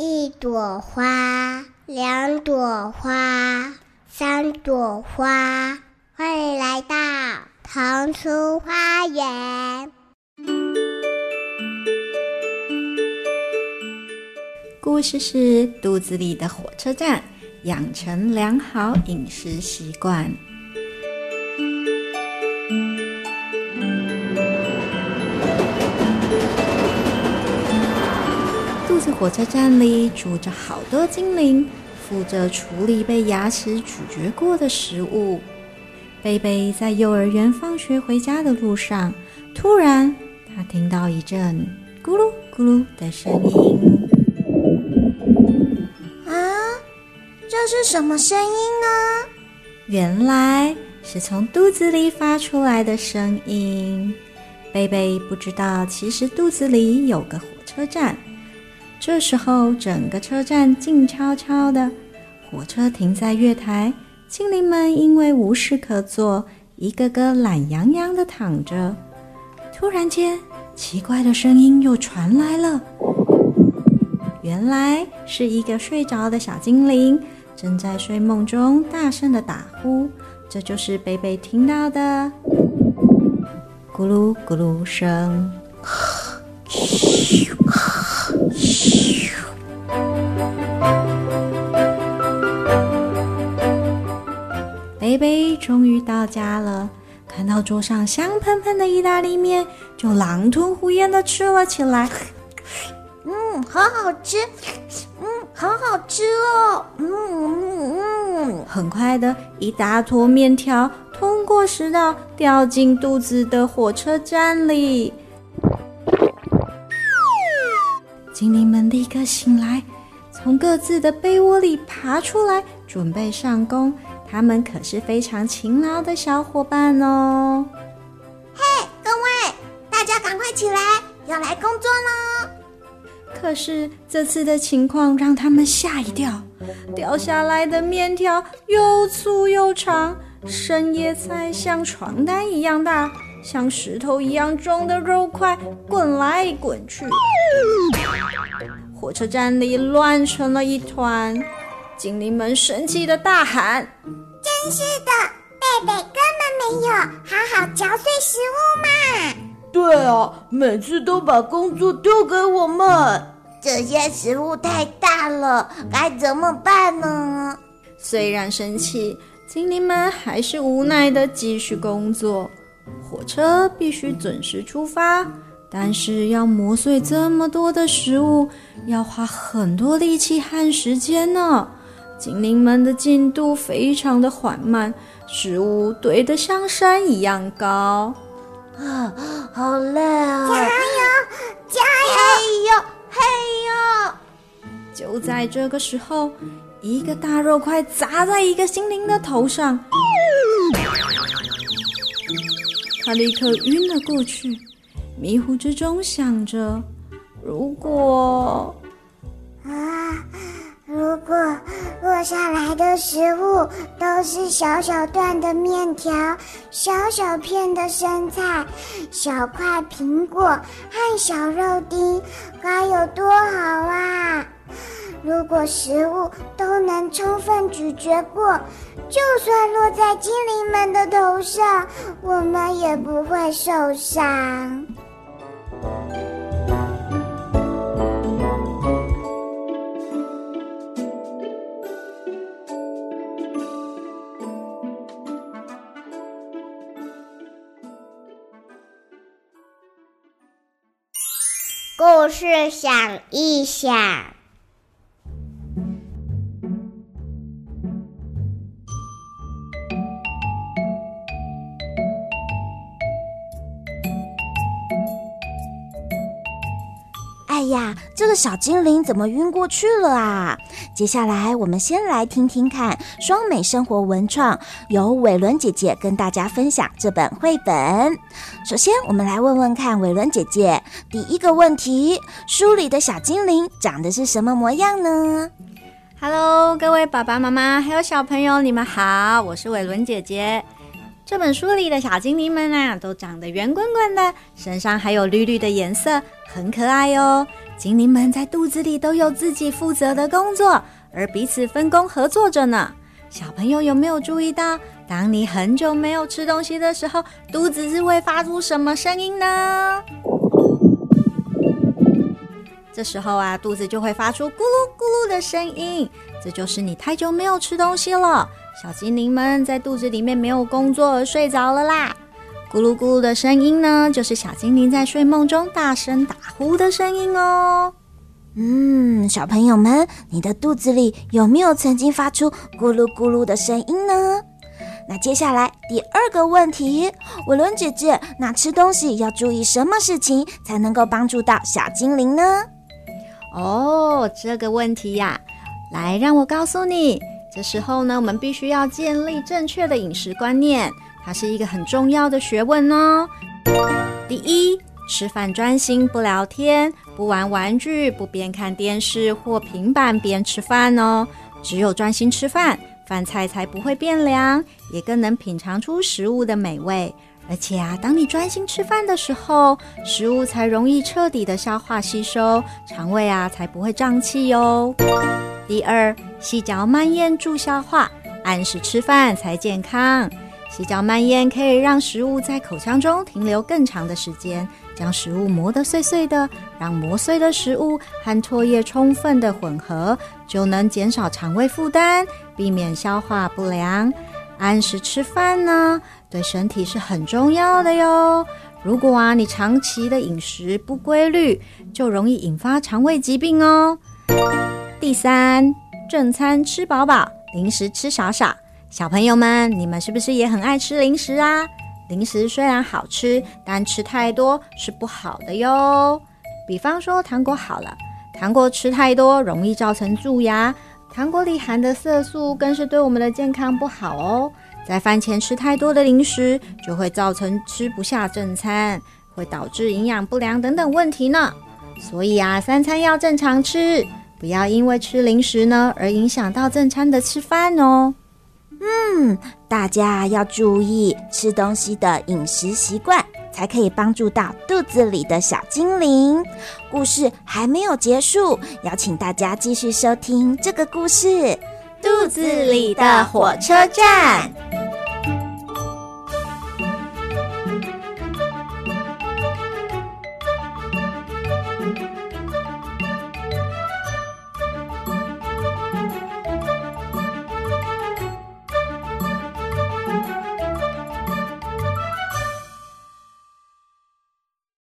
一朵花，两朵花，三朵花，欢迎来到童书花园。故事是肚子里的火车站，养成良好饮食习惯。火车站里住着好多精灵，负责处理被牙齿咀嚼过的食物。贝贝在幼儿园放学回家的路上，突然他听到一阵咕噜咕噜的声音。啊，这是什么声音呢？原来是从肚子里发出来的声音。贝贝不知道，其实肚子里有个火车站。这时候，整个车站静悄悄的，火车停在月台，精灵们因为无事可做，一个个懒洋洋的躺着。突然间，奇怪的声音又传来了，原来是一个睡着的小精灵正在睡梦中大声的打呼，这就是贝贝听到的咕噜咕噜声。家了，看到桌上香喷喷的意大利面，就狼吞虎咽的吃了起来。嗯，好好吃，嗯，好好吃哦，嗯嗯嗯。很快的一大坨面条通过食道掉进肚子的火车站里，精灵们立刻醒来，从各自的被窝里爬出来，准备上工。他们可是非常勤劳的小伙伴哦！嘿，各位，大家赶快起来，要来工作喽！可是这次的情况让他们吓一跳，掉下来的面条又粗又长，生叶菜像床单一样大，像石头一样重的肉块滚来滚去，火车站里乱成了一团。精灵们生气的大喊：“真是的，贝贝根本没有好好嚼碎食物嘛！”“对啊，每次都把工作丢给我们，这些食物太大了，该怎么办呢？”虽然生气，精灵们还是无奈的继续工作。火车必须准时出发，但是要磨碎这么多的食物，要花很多力气和时间呢。精灵们的进度非常的缓慢，食物堆得像山一样高，啊，好累啊！加油，加油！嘿呦，嘿呦！就在这个时候，一个大肉块砸在一个精灵的头上，他立刻晕了过去，迷糊之中想着：如果……啊。如果落下来的食物都是小小段的面条、小小片的生菜、小块苹果和小肉丁，该有多好啊！如果食物都能充分咀嚼过，就算落在精灵们的头上，我们也不会受伤。故事想一想。哎呀，这个小精灵怎么晕过去了啊？接下来我们先来听听看双美生活文创，由伟伦姐姐跟大家分享这本绘本。首先，我们来问问看伟伦姐姐，第一个问题：书里的小精灵长得是什么模样呢？Hello，各位爸爸妈妈还有小朋友，你们好，我是伟伦姐姐。这本书里的小精灵们啊，都长得圆滚滚的，身上还有绿绿的颜色，很可爱哟。精灵们在肚子里都有自己负责的工作，而彼此分工合作着呢。小朋友有没有注意到，当你很久没有吃东西的时候，肚子是会发出什么声音呢？这时候啊，肚子就会发出咕噜咕噜的声音，这就是你太久没有吃东西了。小精灵们在肚子里面没有工作睡着了啦。咕噜咕噜的声音呢，就是小精灵在睡梦中大声打呼的声音哦。嗯，小朋友们，你的肚子里有没有曾经发出咕噜咕噜的声音呢？那接下来第二个问题，伟伦姐姐，那吃东西要注意什么事情才能够帮助到小精灵呢？哦，这个问题呀，来让我告诉你。的时候呢，我们必须要建立正确的饮食观念，它是一个很重要的学问哦。第一，吃饭专心，不聊天。不玩玩具，不边看电视或平板边吃饭哦。只有专心吃饭，饭菜才不会变凉，也更能品尝出食物的美味。而且啊，当你专心吃饭的时候，食物才容易彻底的消化吸收，肠胃啊才不会胀气哟。第二，细嚼慢咽助消化，按时吃饭才健康。细嚼慢咽可以让食物在口腔中停留更长的时间。将食物磨得碎碎的，让磨碎的食物和唾液充分的混合，就能减少肠胃负担，避免消化不良。按时吃饭呢，对身体是很重要的哟。如果啊，你长期的饮食不规律，就容易引发肠胃疾病哦。第三，正餐吃饱饱，零食吃少少。小朋友们，你们是不是也很爱吃零食啊？零食虽然好吃，但吃太多是不好的哟。比方说糖果好了，糖果吃太多容易造成蛀牙，糖果里含的色素更是对我们的健康不好哦。在饭前吃太多的零食，就会造成吃不下正餐，会导致营养不良等等问题呢。所以啊，三餐要正常吃，不要因为吃零食呢而影响到正餐的吃饭哦。嗯，大家要注意吃东西的饮食习惯，才可以帮助到肚子里的小精灵。故事还没有结束，邀请大家继续收听这个故事《肚子里的火车站》。